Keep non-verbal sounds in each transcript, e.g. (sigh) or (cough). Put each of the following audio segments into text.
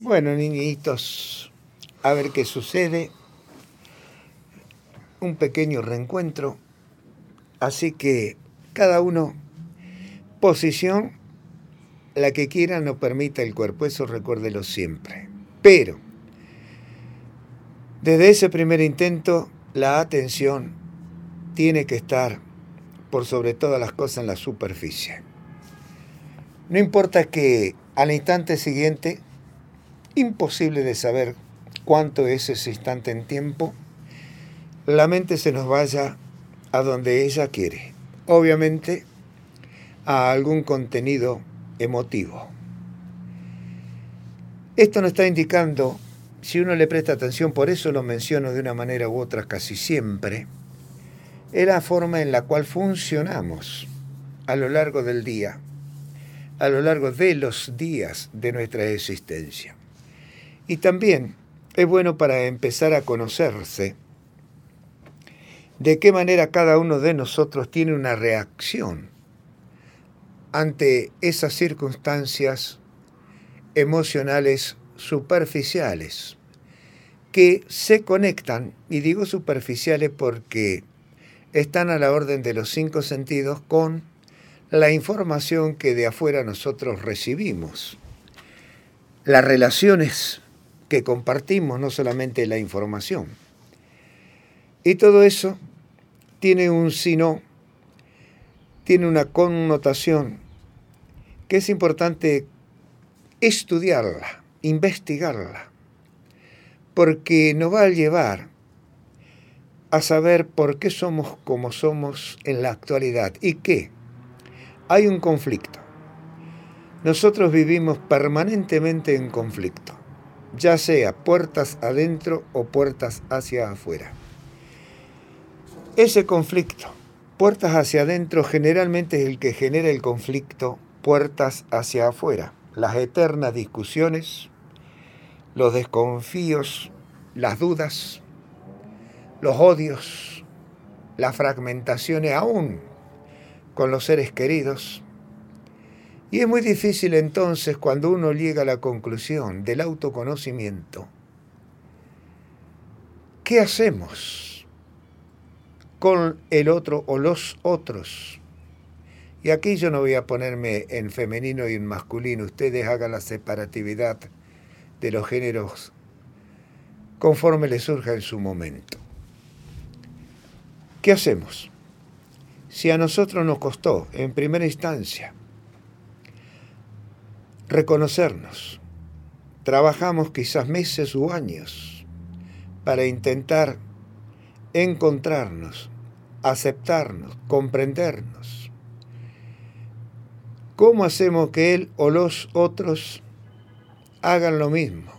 Bueno, niñitos, a ver qué sucede. Un pequeño reencuentro. Así que cada uno, posición, la que quiera, no permita el cuerpo. Eso recuérdelo siempre. Pero, desde ese primer intento, la atención tiene que estar por sobre todas las cosas en la superficie. No importa que al instante siguiente imposible de saber cuánto es ese instante en tiempo, la mente se nos vaya a donde ella quiere. Obviamente a algún contenido emotivo. Esto nos está indicando, si uno le presta atención, por eso lo menciono de una manera u otra casi siempre, es la forma en la cual funcionamos a lo largo del día, a lo largo de los días de nuestra existencia. Y también es bueno para empezar a conocerse de qué manera cada uno de nosotros tiene una reacción ante esas circunstancias emocionales superficiales que se conectan, y digo superficiales porque están a la orden de los cinco sentidos con la información que de afuera nosotros recibimos. Las relaciones que compartimos, no solamente la información. Y todo eso tiene un sino, tiene una connotación que es importante estudiarla, investigarla, porque nos va a llevar a saber por qué somos como somos en la actualidad y que hay un conflicto. Nosotros vivimos permanentemente en conflicto ya sea puertas adentro o puertas hacia afuera. Ese conflicto, puertas hacia adentro, generalmente es el que genera el conflicto puertas hacia afuera. Las eternas discusiones, los desconfíos, las dudas, los odios, las fragmentaciones aún con los seres queridos, y es muy difícil entonces cuando uno llega a la conclusión del autoconocimiento. ¿Qué hacemos con el otro o los otros? Y aquí yo no voy a ponerme en femenino y en masculino, ustedes hagan la separatividad de los géneros conforme les surja en su momento. ¿Qué hacemos? Si a nosotros nos costó, en primera instancia, reconocernos. Trabajamos quizás meses u años para intentar encontrarnos, aceptarnos, comprendernos. ¿Cómo hacemos que él o los otros hagan lo mismo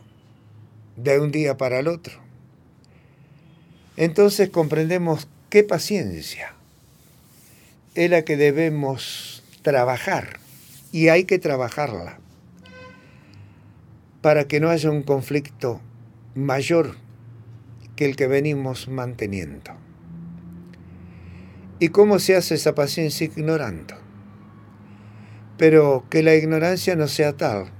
de un día para el otro? Entonces comprendemos qué paciencia es la que debemos trabajar y hay que trabajarla para que no haya un conflicto mayor que el que venimos manteniendo. ¿Y cómo se hace esa paciencia ignorando? Pero que la ignorancia no sea tal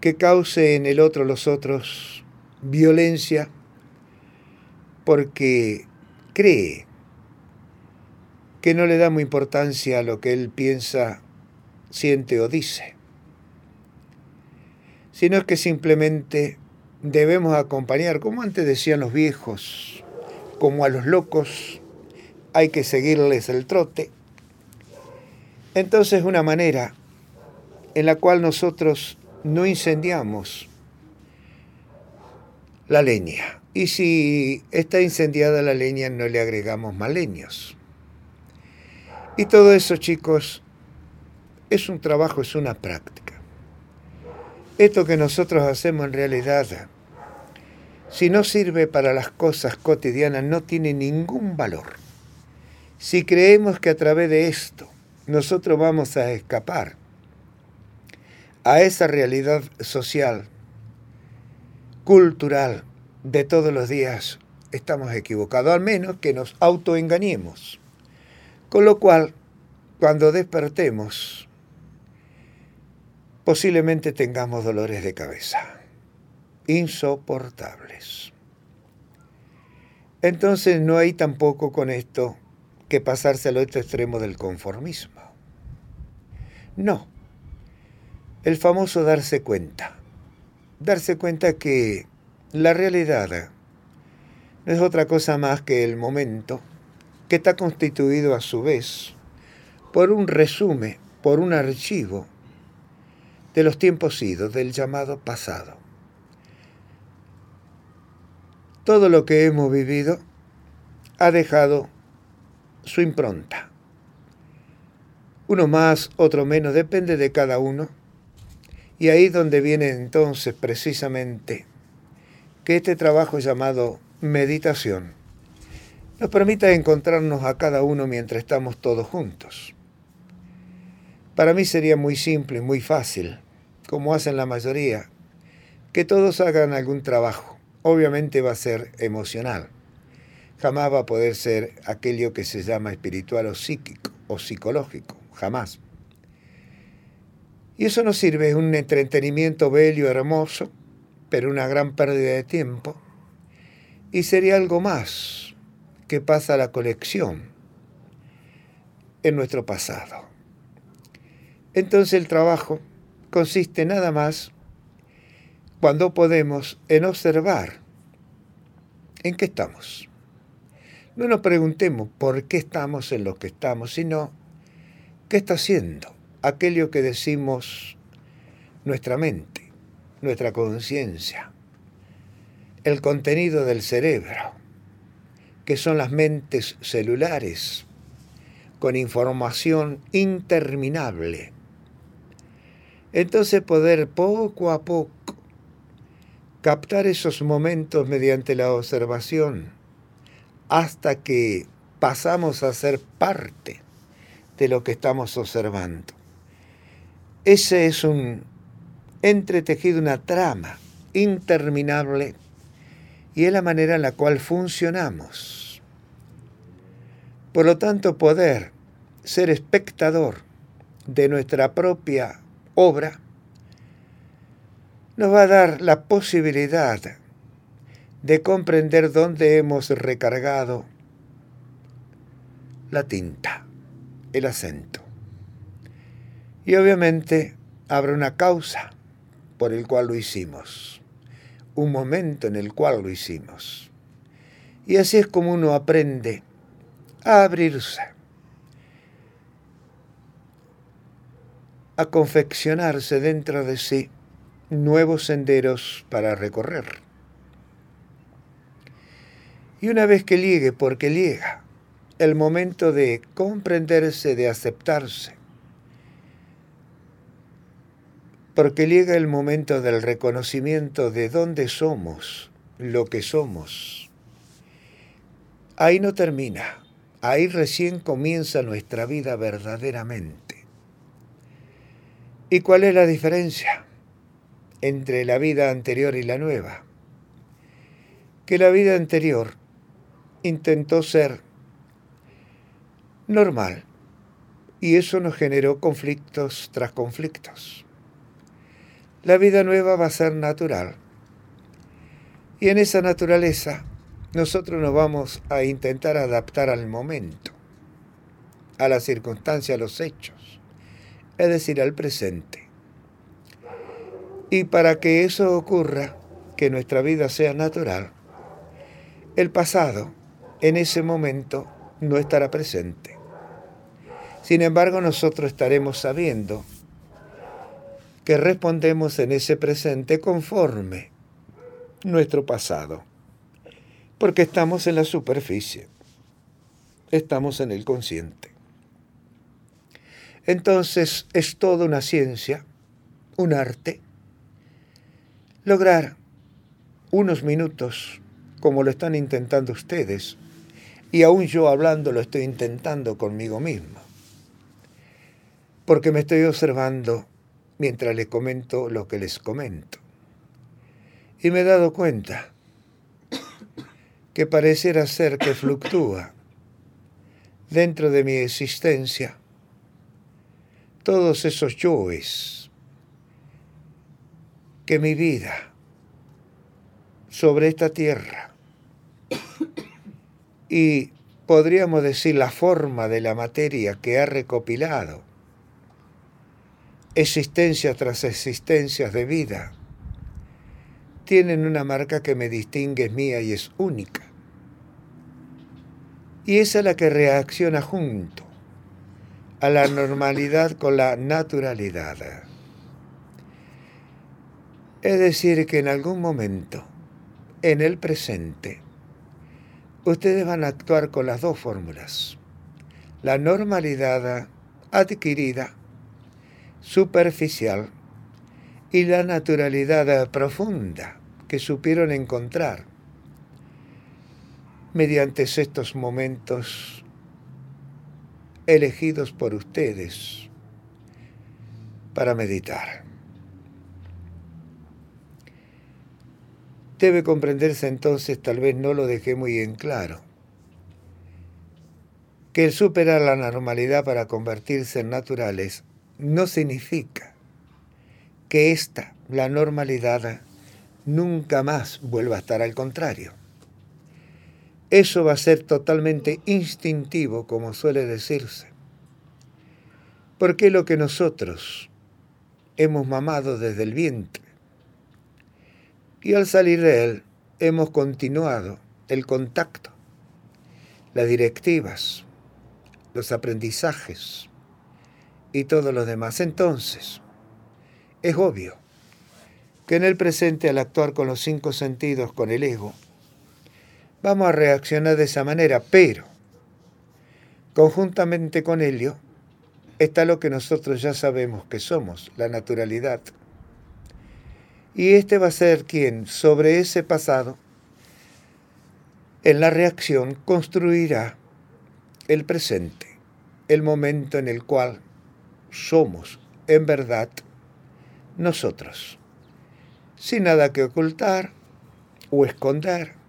que cause en el otro los otros violencia porque cree que no le damos importancia a lo que él piensa, siente o dice sino que simplemente debemos acompañar, como antes decían los viejos, como a los locos hay que seguirles el trote. Entonces una manera en la cual nosotros no incendiamos la leña. Y si está incendiada la leña, no le agregamos más leños. Y todo eso, chicos, es un trabajo, es una práctica. Esto que nosotros hacemos en realidad, si no sirve para las cosas cotidianas, no tiene ningún valor. Si creemos que a través de esto nosotros vamos a escapar a esa realidad social, cultural de todos los días, estamos equivocados, al menos que nos autoengañemos. Con lo cual, cuando despertemos, posiblemente tengamos dolores de cabeza insoportables. Entonces no hay tampoco con esto que pasarse al otro extremo del conformismo. No. El famoso darse cuenta. Darse cuenta que la realidad no es otra cosa más que el momento que está constituido a su vez por un resumen, por un archivo de los tiempos idos, del llamado pasado. Todo lo que hemos vivido ha dejado su impronta. Uno más, otro menos, depende de cada uno. Y ahí donde viene entonces precisamente que este trabajo llamado meditación nos permita encontrarnos a cada uno mientras estamos todos juntos. Para mí sería muy simple muy fácil, como hacen la mayoría, que todos hagan algún trabajo. Obviamente va a ser emocional. Jamás va a poder ser aquello que se llama espiritual o psíquico o psicológico. Jamás. Y eso nos sirve, es un entretenimiento bello, hermoso, pero una gran pérdida de tiempo. Y sería algo más que pasa a la colección en nuestro pasado. Entonces el trabajo consiste nada más cuando podemos en observar en qué estamos. No nos preguntemos por qué estamos en lo que estamos, sino qué está haciendo aquello que decimos nuestra mente, nuestra conciencia, el contenido del cerebro, que son las mentes celulares, con información interminable entonces poder poco a poco captar esos momentos mediante la observación hasta que pasamos a ser parte de lo que estamos observando. Ese es un entretejido, una trama interminable y es la manera en la cual funcionamos. Por lo tanto, poder ser espectador de nuestra propia obra nos va a dar la posibilidad de comprender dónde hemos recargado la tinta, el acento. Y obviamente habrá una causa por el cual lo hicimos, un momento en el cual lo hicimos. Y así es como uno aprende a abrirse a confeccionarse dentro de sí nuevos senderos para recorrer. Y una vez que llegue, porque llega, el momento de comprenderse, de aceptarse, porque llega el momento del reconocimiento de dónde somos, lo que somos. Ahí no termina, ahí recién comienza nuestra vida verdaderamente. ¿Y cuál es la diferencia entre la vida anterior y la nueva? Que la vida anterior intentó ser normal y eso nos generó conflictos tras conflictos. La vida nueva va a ser natural y en esa naturaleza nosotros nos vamos a intentar adaptar al momento, a la circunstancia, a los hechos es decir, al presente. Y para que eso ocurra, que nuestra vida sea natural, el pasado en ese momento no estará presente. Sin embargo, nosotros estaremos sabiendo que respondemos en ese presente conforme nuestro pasado, porque estamos en la superficie, estamos en el consciente. Entonces es toda una ciencia, un arte, lograr unos minutos, como lo están intentando ustedes, y aún yo hablando lo estoy intentando conmigo mismo, porque me estoy observando mientras les comento lo que les comento. Y me he dado cuenta que pareciera ser que fluctúa dentro de mi existencia todos esos yoes que mi vida sobre esta tierra (coughs) y podríamos decir la forma de la materia que ha recopilado existencia tras existencias de vida, tienen una marca que me distingue, es mía y es única. Y esa es la que reacciona junto a la normalidad con la naturalidad. Es decir, que en algún momento, en el presente, ustedes van a actuar con las dos fórmulas. La normalidad adquirida, superficial, y la naturalidad profunda que supieron encontrar mediante estos momentos elegidos por ustedes para meditar. Debe comprenderse entonces, tal vez no lo dejé muy en claro, que el superar la normalidad para convertirse en naturales no significa que esta, la normalidad, nunca más vuelva a estar al contrario. Eso va a ser totalmente instintivo, como suele decirse. Porque lo que nosotros hemos mamado desde el vientre. Y al salir de él, hemos continuado el contacto, las directivas, los aprendizajes y todo lo demás. Entonces, es obvio que en el presente, al actuar con los cinco sentidos, con el ego, vamos a reaccionar de esa manera, pero conjuntamente con ello está lo que nosotros ya sabemos que somos, la naturalidad. Y este va a ser quien sobre ese pasado, en la reacción, construirá el presente, el momento en el cual somos en verdad nosotros, sin nada que ocultar o esconder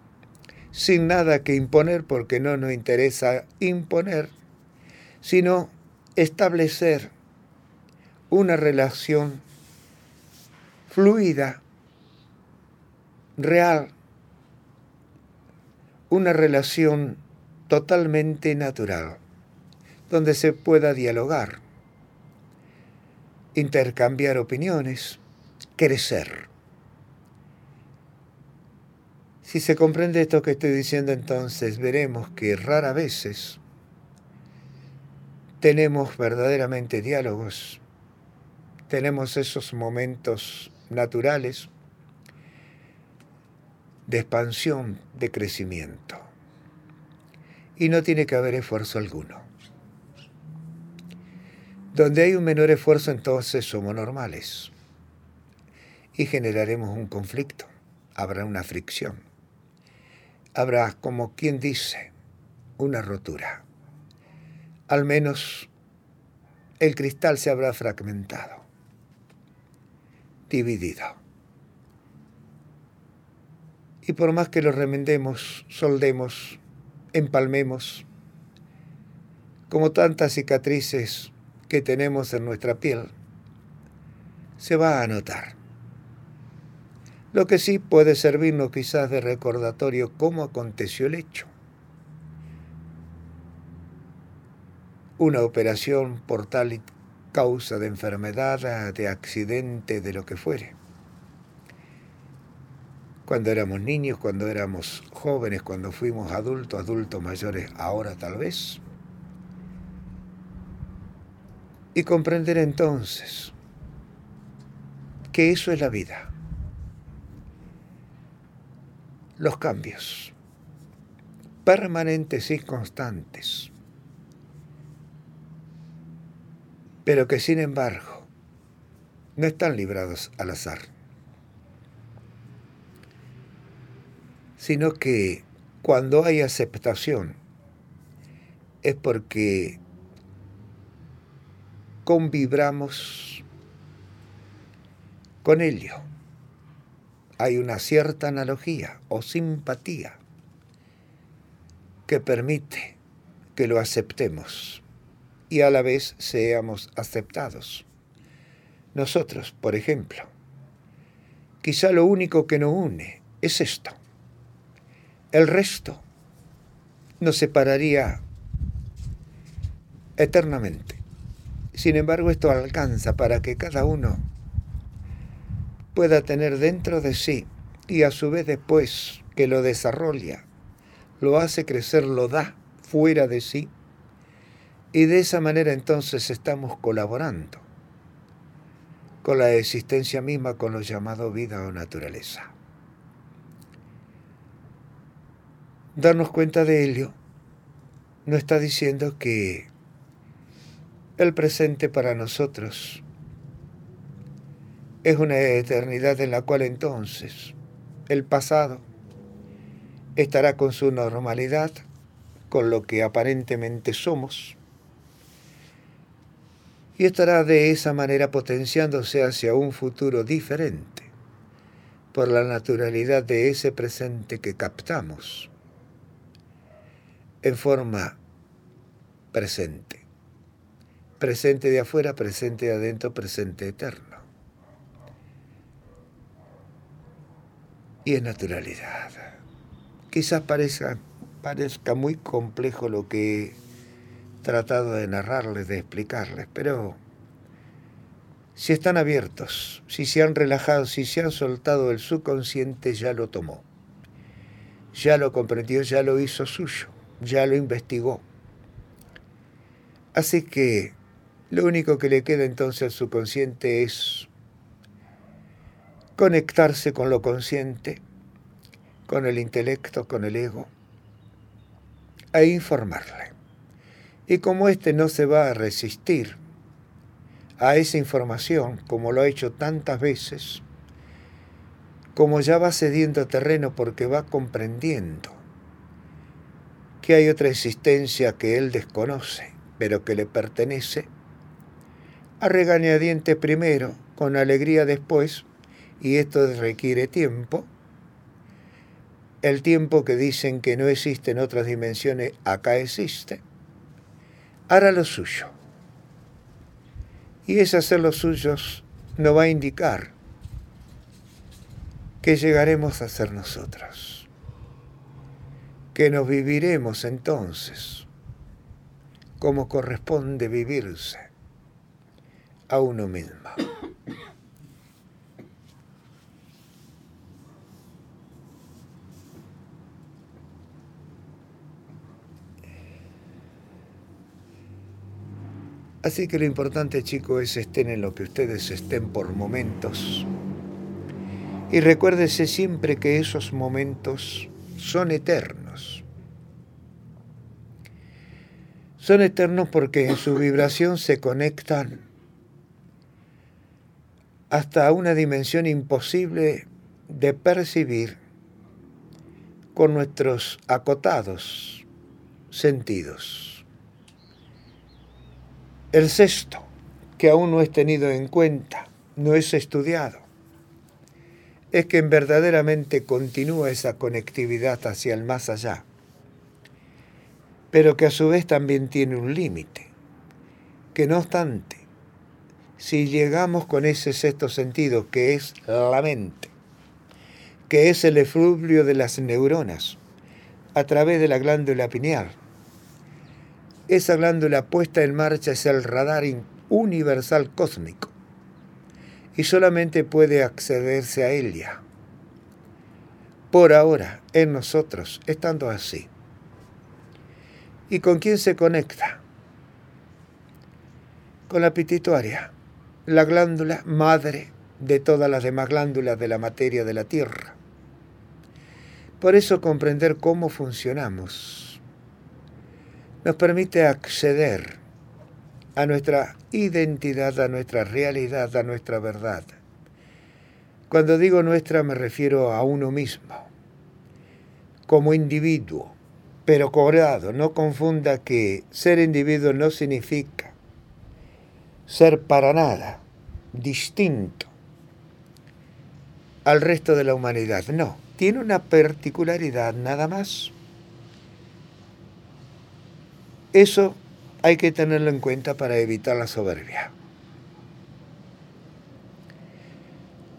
sin nada que imponer porque no nos interesa imponer, sino establecer una relación fluida, real, una relación totalmente natural, donde se pueda dialogar, intercambiar opiniones, crecer. Si se comprende esto que estoy diciendo, entonces veremos que rara veces tenemos verdaderamente diálogos, tenemos esos momentos naturales de expansión, de crecimiento. Y no tiene que haber esfuerzo alguno. Donde hay un menor esfuerzo, entonces somos normales. Y generaremos un conflicto, habrá una fricción habrá, como quien dice, una rotura. Al menos el cristal se habrá fragmentado, dividido. Y por más que lo remendemos, soldemos, empalmemos, como tantas cicatrices que tenemos en nuestra piel, se va a notar. Lo que sí puede servirnos quizás de recordatorio cómo aconteció el hecho. Una operación por tal causa de enfermedad, de accidente, de lo que fuere. Cuando éramos niños, cuando éramos jóvenes, cuando fuimos adultos, adultos mayores, ahora tal vez. Y comprender entonces que eso es la vida los cambios, permanentes y constantes, pero que sin embargo no están librados al azar, sino que cuando hay aceptación es porque convibramos con ello hay una cierta analogía o simpatía que permite que lo aceptemos y a la vez seamos aceptados. Nosotros, por ejemplo, quizá lo único que nos une es esto. El resto nos separaría eternamente. Sin embargo, esto alcanza para que cada uno pueda tener dentro de sí y a su vez después que lo desarrolla, lo hace crecer, lo da fuera de sí y de esa manera entonces estamos colaborando con la existencia misma, con lo llamado vida o naturaleza. Darnos cuenta de ello no está diciendo que el presente para nosotros es una eternidad en la cual entonces el pasado estará con su normalidad, con lo que aparentemente somos, y estará de esa manera potenciándose hacia un futuro diferente por la naturalidad de ese presente que captamos en forma presente. Presente de afuera, presente de adentro, presente eterno. Y en naturalidad. Quizás parezca, parezca muy complejo lo que tratado de narrarles, de explicarles, pero si están abiertos, si se han relajado, si se han soltado el subconsciente, ya lo tomó, ya lo comprendió, ya lo hizo suyo, ya lo investigó. Así que lo único que le queda entonces al subconsciente es conectarse con lo consciente, con el intelecto, con el ego, e informarle. Y como éste no se va a resistir a esa información, como lo ha hecho tantas veces, como ya va cediendo terreno porque va comprendiendo que hay otra existencia que él desconoce, pero que le pertenece, a regañadiente primero, con alegría después, y esto requiere tiempo, el tiempo que dicen que no existe en otras dimensiones, acá existe, hará lo suyo. Y ese hacer lo suyos nos va a indicar que llegaremos a ser nosotros, que nos viviremos entonces como corresponde vivirse a uno mismo. Así que lo importante, chicos, es estén en lo que ustedes estén por momentos. Y recuérdese siempre que esos momentos son eternos. Son eternos porque en su vibración se conectan hasta una dimensión imposible de percibir con nuestros acotados sentidos. El sexto, que aún no es tenido en cuenta, no es estudiado, es que verdaderamente continúa esa conectividad hacia el más allá, pero que a su vez también tiene un límite, que no obstante, si llegamos con ese sexto sentido, que es la mente, que es el efluvio de las neuronas, a través de la glándula pineal, esa glándula puesta en marcha es el radar universal cósmico y solamente puede accederse a ella. Por ahora, en nosotros, estando así. ¿Y con quién se conecta? Con la pituitaria, la glándula madre de todas las demás glándulas de la materia de la Tierra. Por eso comprender cómo funcionamos nos permite acceder a nuestra identidad, a nuestra realidad, a nuestra verdad. Cuando digo nuestra me refiero a uno mismo, como individuo, pero cobrado. No confunda que ser individuo no significa ser para nada distinto al resto de la humanidad. No, tiene una particularidad nada más. Eso hay que tenerlo en cuenta para evitar la soberbia.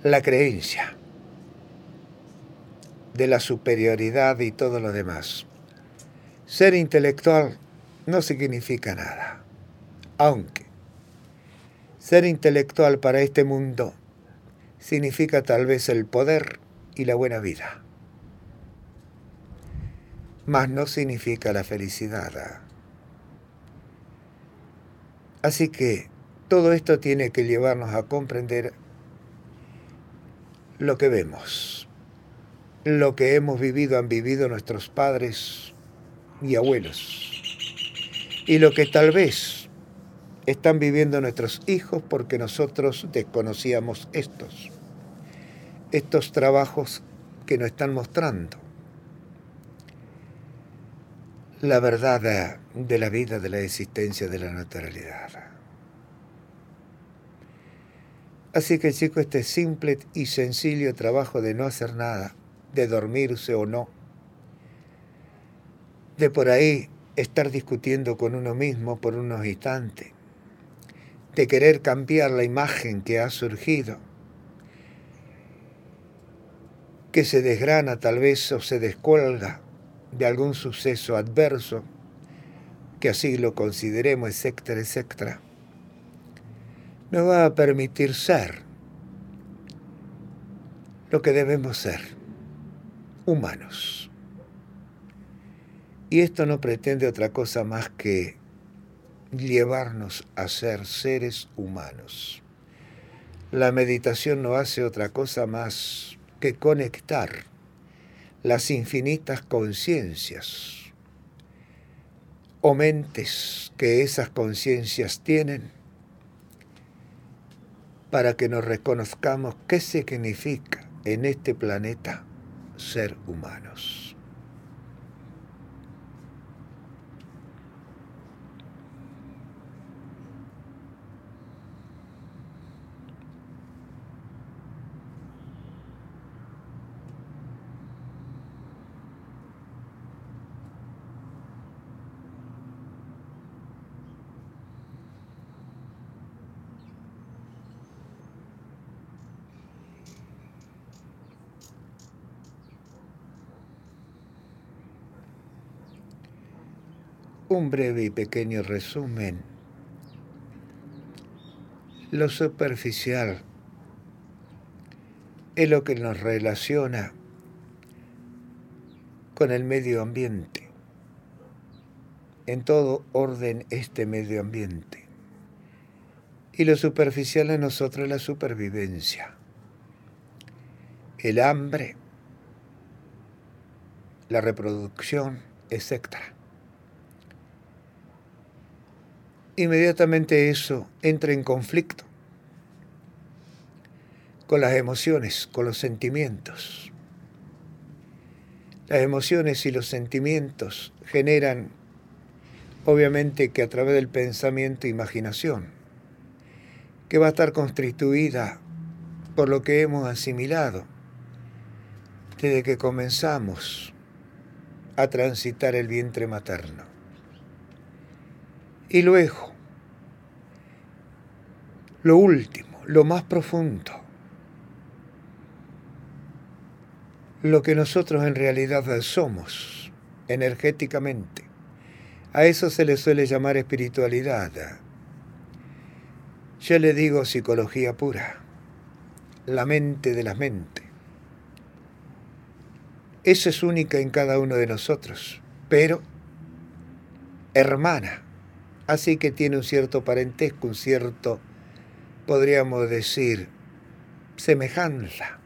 La creencia. de la superioridad y todo lo demás. Ser intelectual no significa nada, aunque ser intelectual para este mundo significa tal vez el poder y la buena vida, mas no significa la felicidad. Así que todo esto tiene que llevarnos a comprender lo que vemos, lo que hemos vivido, han vivido nuestros padres y abuelos, y lo que tal vez están viviendo nuestros hijos porque nosotros desconocíamos estos, estos trabajos que nos están mostrando la verdad de la vida, de la existencia, de la naturalidad. Así que chico, este simple y sencillo trabajo de no hacer nada, de dormirse o no, de por ahí estar discutiendo con uno mismo por unos instantes, de querer cambiar la imagen que ha surgido, que se desgrana tal vez o se descuelga de algún suceso adverso, que así lo consideremos, etcétera, etcétera nos va a permitir ser lo que debemos ser, humanos. Y esto no pretende otra cosa más que llevarnos a ser seres humanos. La meditación no hace otra cosa más que conectar las infinitas conciencias o mentes que esas conciencias tienen para que nos reconozcamos qué significa en este planeta ser humanos. Un breve y pequeño resumen. Lo superficial es lo que nos relaciona con el medio ambiente. En todo orden este medio ambiente. Y lo superficial en nosotros es la supervivencia. El hambre, la reproducción, etc inmediatamente eso entra en conflicto con las emociones, con los sentimientos. Las emociones y los sentimientos generan, obviamente, que a través del pensamiento, imaginación, que va a estar constituida por lo que hemos asimilado desde que comenzamos a transitar el vientre materno. Y luego, lo último, lo más profundo, lo que nosotros en realidad somos energéticamente. A eso se le suele llamar espiritualidad. Yo le digo psicología pura, la mente de la mente. Esa es única en cada uno de nosotros, pero hermana Así que tiene un cierto parentesco, un cierto, podríamos decir, semejanza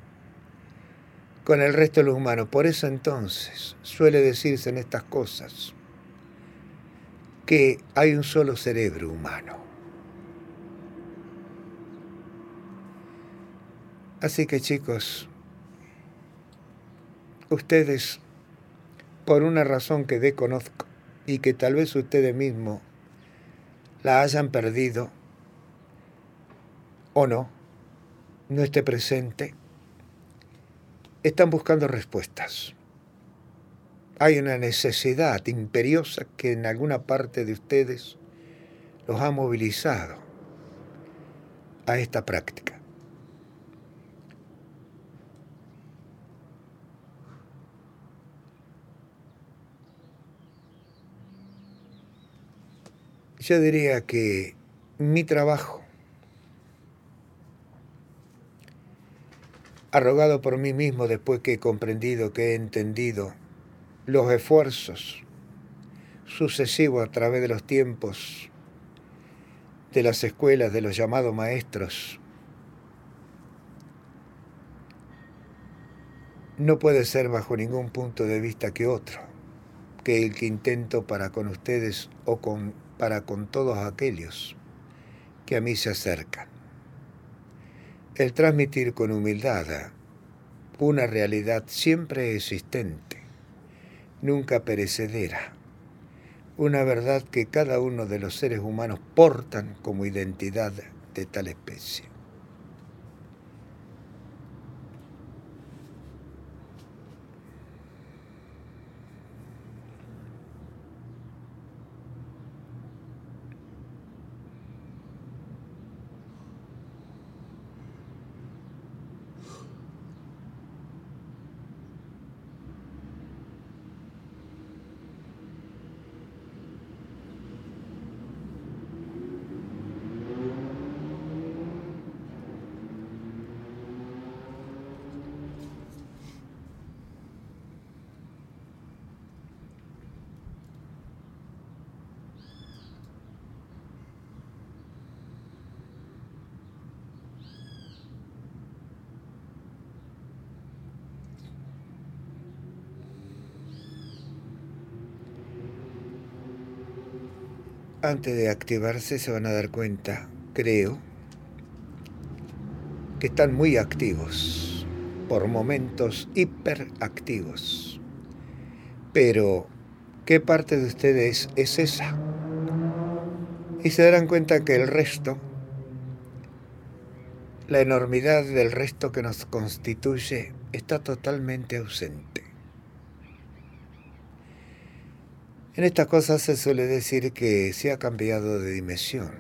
con el resto de los humanos. Por eso entonces suele decirse en estas cosas que hay un solo cerebro humano. Así que chicos, ustedes, por una razón que desconozco y que tal vez ustedes mismos la hayan perdido o no, no esté presente, están buscando respuestas. Hay una necesidad imperiosa que en alguna parte de ustedes los ha movilizado a esta práctica. Yo diría que mi trabajo arrogado por mí mismo después que he comprendido, que he entendido los esfuerzos sucesivos a través de los tiempos de las escuelas, de los llamados maestros, no puede ser bajo ningún punto de vista que otro, que el que intento para con ustedes o con, para con todos aquellos que a mí se acercan. El transmitir con humildad una realidad siempre existente, nunca perecedera, una verdad que cada uno de los seres humanos portan como identidad de tal especie. Antes de activarse se van a dar cuenta, creo, que están muy activos, por momentos hiperactivos. Pero, ¿qué parte de ustedes es esa? Y se darán cuenta que el resto, la enormidad del resto que nos constituye, está totalmente ausente. En estas cosas se suele decir que se ha cambiado de dimensión,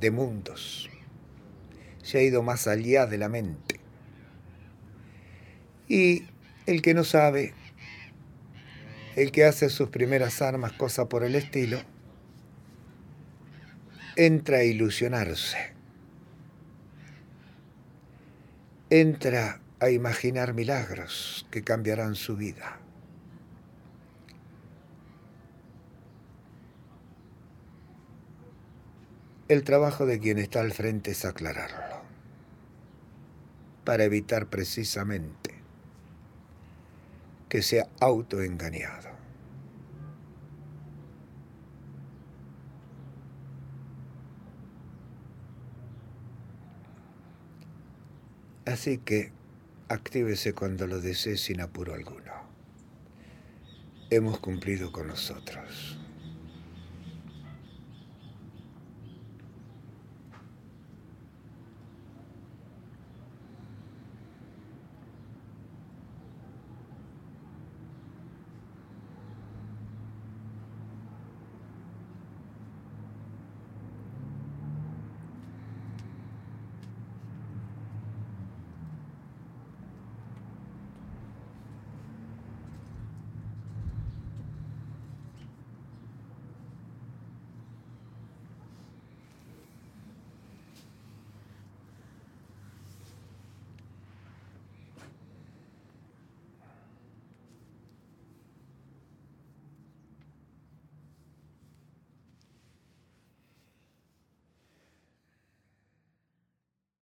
de mundos, se ha ido más allá de la mente. Y el que no sabe, el que hace sus primeras armas, cosa por el estilo, entra a ilusionarse, entra a imaginar milagros que cambiarán su vida. El trabajo de quien está al frente es aclararlo, para evitar precisamente que sea autoengañado. Así que actívese cuando lo desee sin apuro alguno. Hemos cumplido con nosotros.